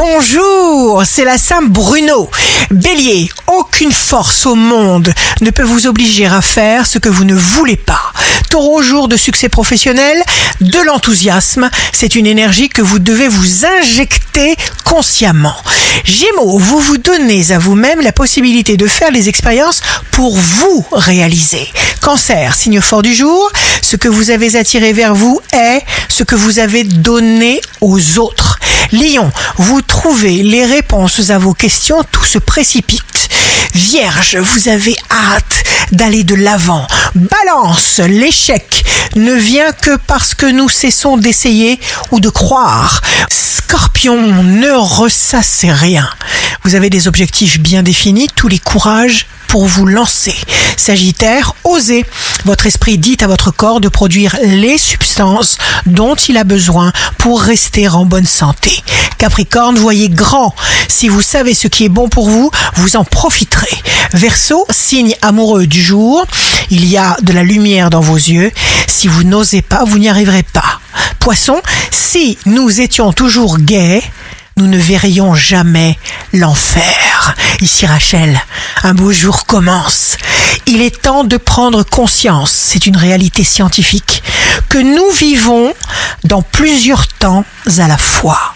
Bonjour, c'est la Sainte Bruno. Bélier, aucune force au monde ne peut vous obliger à faire ce que vous ne voulez pas. Taureau, jour de succès professionnel, de l'enthousiasme, c'est une énergie que vous devez vous injecter consciemment. Gémeaux, vous vous donnez à vous-même la possibilité de faire les expériences pour vous réaliser. Cancer, signe fort du jour, ce que vous avez attiré vers vous est ce que vous avez donné aux autres. Lion, vous trouvez les réponses à vos questions, tout se précipite. Vierge, vous avez hâte d'aller de l'avant. Balance, l'échec ne vient que parce que nous cessons d'essayer ou de croire. Scorpion, ne ressassez rien. Vous avez des objectifs bien définis, tous les courages pour vous lancer. Sagittaire, osez. Votre esprit dit à votre corps de produire les substances dont il a besoin pour rester en bonne santé. Capricorne, voyez grand. Si vous savez ce qui est bon pour vous, vous en profiterez. Verseau, signe amoureux du jour. Il y a de la lumière dans vos yeux. Si vous n'osez pas, vous n'y arriverez pas. Poisson, si nous étions toujours gais, nous ne verrions jamais l'enfer. Ici Rachel, un beau jour commence. Il est temps de prendre conscience, c'est une réalité scientifique, que nous vivons dans plusieurs temps à la fois.